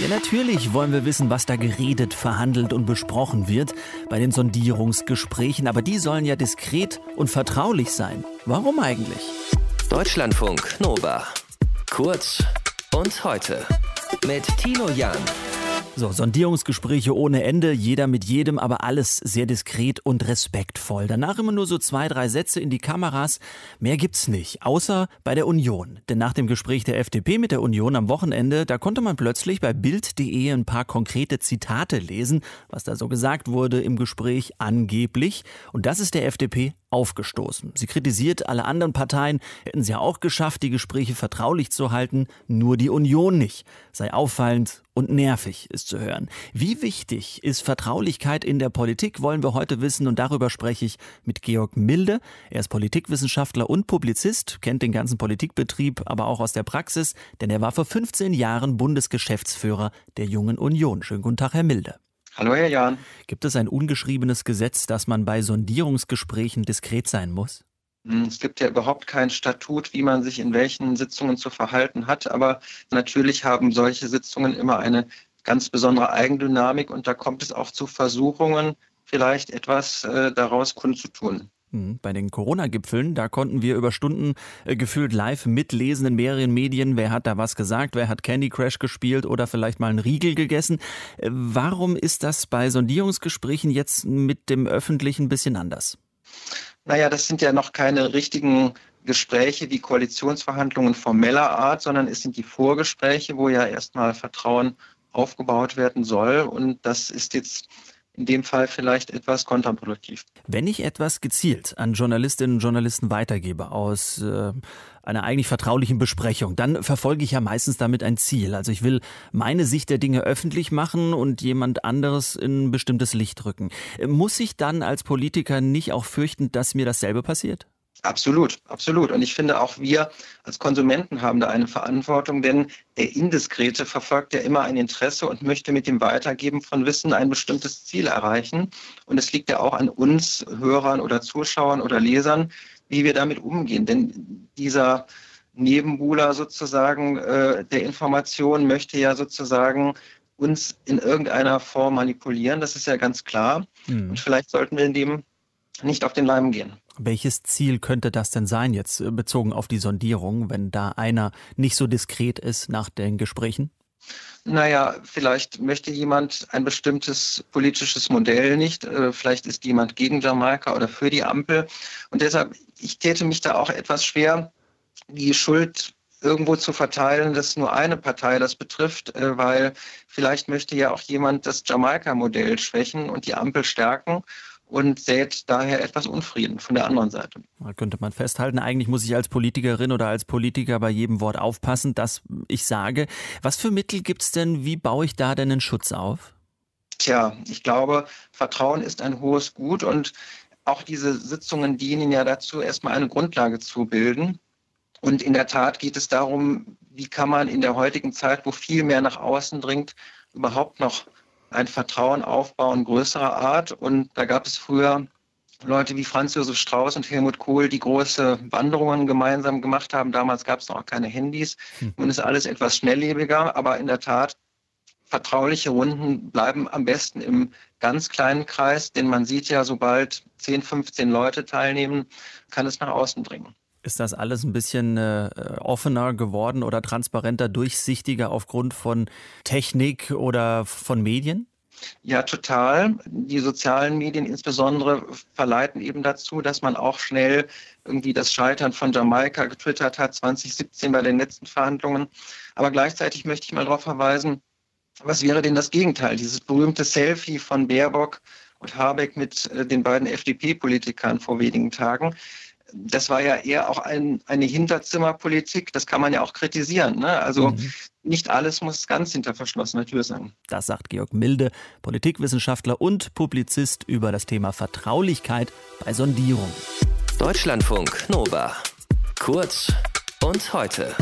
Ja, natürlich wollen wir wissen, was da geredet, verhandelt und besprochen wird bei den Sondierungsgesprächen, aber die sollen ja diskret und vertraulich sein. Warum eigentlich? Deutschlandfunk Nova. Kurz und heute mit Tino Jan. So, Sondierungsgespräche ohne Ende, jeder mit jedem, aber alles sehr diskret und respektvoll. Danach immer nur so zwei, drei Sätze in die Kameras. Mehr gibt's nicht, außer bei der Union. Denn nach dem Gespräch der FDP mit der Union am Wochenende, da konnte man plötzlich bei Bild.de ein paar konkrete Zitate lesen, was da so gesagt wurde im Gespräch angeblich. Und das ist der FDP aufgestoßen. Sie kritisiert, alle anderen Parteien hätten sie ja auch geschafft, die Gespräche vertraulich zu halten, nur die Union nicht. Sei auffallend und nervig ist zu hören. Wie wichtig ist Vertraulichkeit in der Politik, wollen wir heute wissen und darüber spreche ich mit Georg Milde. Er ist Politikwissenschaftler und Publizist, kennt den ganzen Politikbetrieb, aber auch aus der Praxis, denn er war vor 15 Jahren Bundesgeschäftsführer der Jungen Union. Schönen guten Tag, Herr Milde. Hallo, Herr Jan. Gibt es ein ungeschriebenes Gesetz, dass man bei Sondierungsgesprächen diskret sein muss? Hm, es gibt ja überhaupt kein Statut, wie man sich in welchen Sitzungen zu verhalten hat. Aber natürlich haben solche Sitzungen immer eine ganz besondere Eigendynamik und da kommt es auch zu Versuchungen, vielleicht etwas äh, daraus kundzutun. Bei den Corona-Gipfeln, da konnten wir über Stunden äh, gefühlt live mitlesen in mehreren Medien, wer hat da was gesagt, wer hat Candy Crash gespielt oder vielleicht mal einen Riegel gegessen. Äh, warum ist das bei Sondierungsgesprächen jetzt mit dem Öffentlichen ein bisschen anders? Naja, das sind ja noch keine richtigen Gespräche wie Koalitionsverhandlungen formeller Art, sondern es sind die Vorgespräche, wo ja erstmal Vertrauen aufgebaut werden soll. Und das ist jetzt in dem Fall vielleicht etwas kontraproduktiv. Wenn ich etwas gezielt an Journalistinnen und Journalisten weitergebe aus äh, einer eigentlich vertraulichen Besprechung, dann verfolge ich ja meistens damit ein Ziel. Also ich will meine Sicht der Dinge öffentlich machen und jemand anderes in ein bestimmtes Licht rücken. Muss ich dann als Politiker nicht auch fürchten, dass mir dasselbe passiert? Absolut, absolut. Und ich finde auch wir als Konsumenten haben da eine Verantwortung, denn der Indiskrete verfolgt ja immer ein Interesse und möchte mit dem Weitergeben von Wissen ein bestimmtes Ziel erreichen. Und es liegt ja auch an uns, Hörern oder Zuschauern oder Lesern, wie wir damit umgehen. Denn dieser Nebenbuhler sozusagen äh, der Information möchte ja sozusagen uns in irgendeiner Form manipulieren. Das ist ja ganz klar. Mhm. Und vielleicht sollten wir in dem nicht auf den Leim gehen. Welches Ziel könnte das denn sein, jetzt äh, bezogen auf die Sondierung, wenn da einer nicht so diskret ist nach den Gesprächen? Naja, vielleicht möchte jemand ein bestimmtes politisches Modell nicht. Äh, vielleicht ist jemand gegen Jamaika oder für die Ampel. Und deshalb, ich täte mich da auch etwas schwer, die Schuld irgendwo zu verteilen, dass nur eine Partei das betrifft, äh, weil vielleicht möchte ja auch jemand das Jamaika-Modell schwächen und die Ampel stärken und sät daher etwas Unfrieden von der anderen Seite. Da könnte man festhalten, eigentlich muss ich als Politikerin oder als Politiker bei jedem Wort aufpassen, dass ich sage. Was für Mittel gibt es denn? Wie baue ich da denn einen Schutz auf? Tja, ich glaube, Vertrauen ist ein hohes Gut und auch diese Sitzungen dienen ja dazu, erstmal eine Grundlage zu bilden. Und in der Tat geht es darum, wie kann man in der heutigen Zeit, wo viel mehr nach außen dringt, überhaupt noch ein Vertrauen aufbauen größerer Art. Und da gab es früher Leute wie Franz Josef Strauß und Helmut Kohl, die große Wanderungen gemeinsam gemacht haben. Damals gab es noch keine Handys. Hm. Nun ist alles etwas schnelllebiger, aber in der Tat, vertrauliche Runden bleiben am besten im ganz kleinen Kreis, denn man sieht ja, sobald 10, 15 Leute teilnehmen, kann es nach außen dringen. Ist das alles ein bisschen äh, offener geworden oder transparenter, durchsichtiger aufgrund von Technik oder von Medien? Ja, total. Die sozialen Medien insbesondere verleiten eben dazu, dass man auch schnell irgendwie das Scheitern von Jamaika getwittert hat, 2017 bei den letzten Verhandlungen. Aber gleichzeitig möchte ich mal darauf verweisen, was wäre denn das Gegenteil? Dieses berühmte Selfie von Baerbock und Habeck mit äh, den beiden FDP-Politikern vor wenigen Tagen das war ja eher auch ein, eine Hinterzimmerpolitik. Das kann man ja auch kritisieren. Ne? Also mhm. nicht alles muss ganz hinter verschlossener Tür sein. Das sagt Georg Milde, Politikwissenschaftler und Publizist über das Thema Vertraulichkeit bei Sondierung. Deutschlandfunk Nova. Kurz und heute.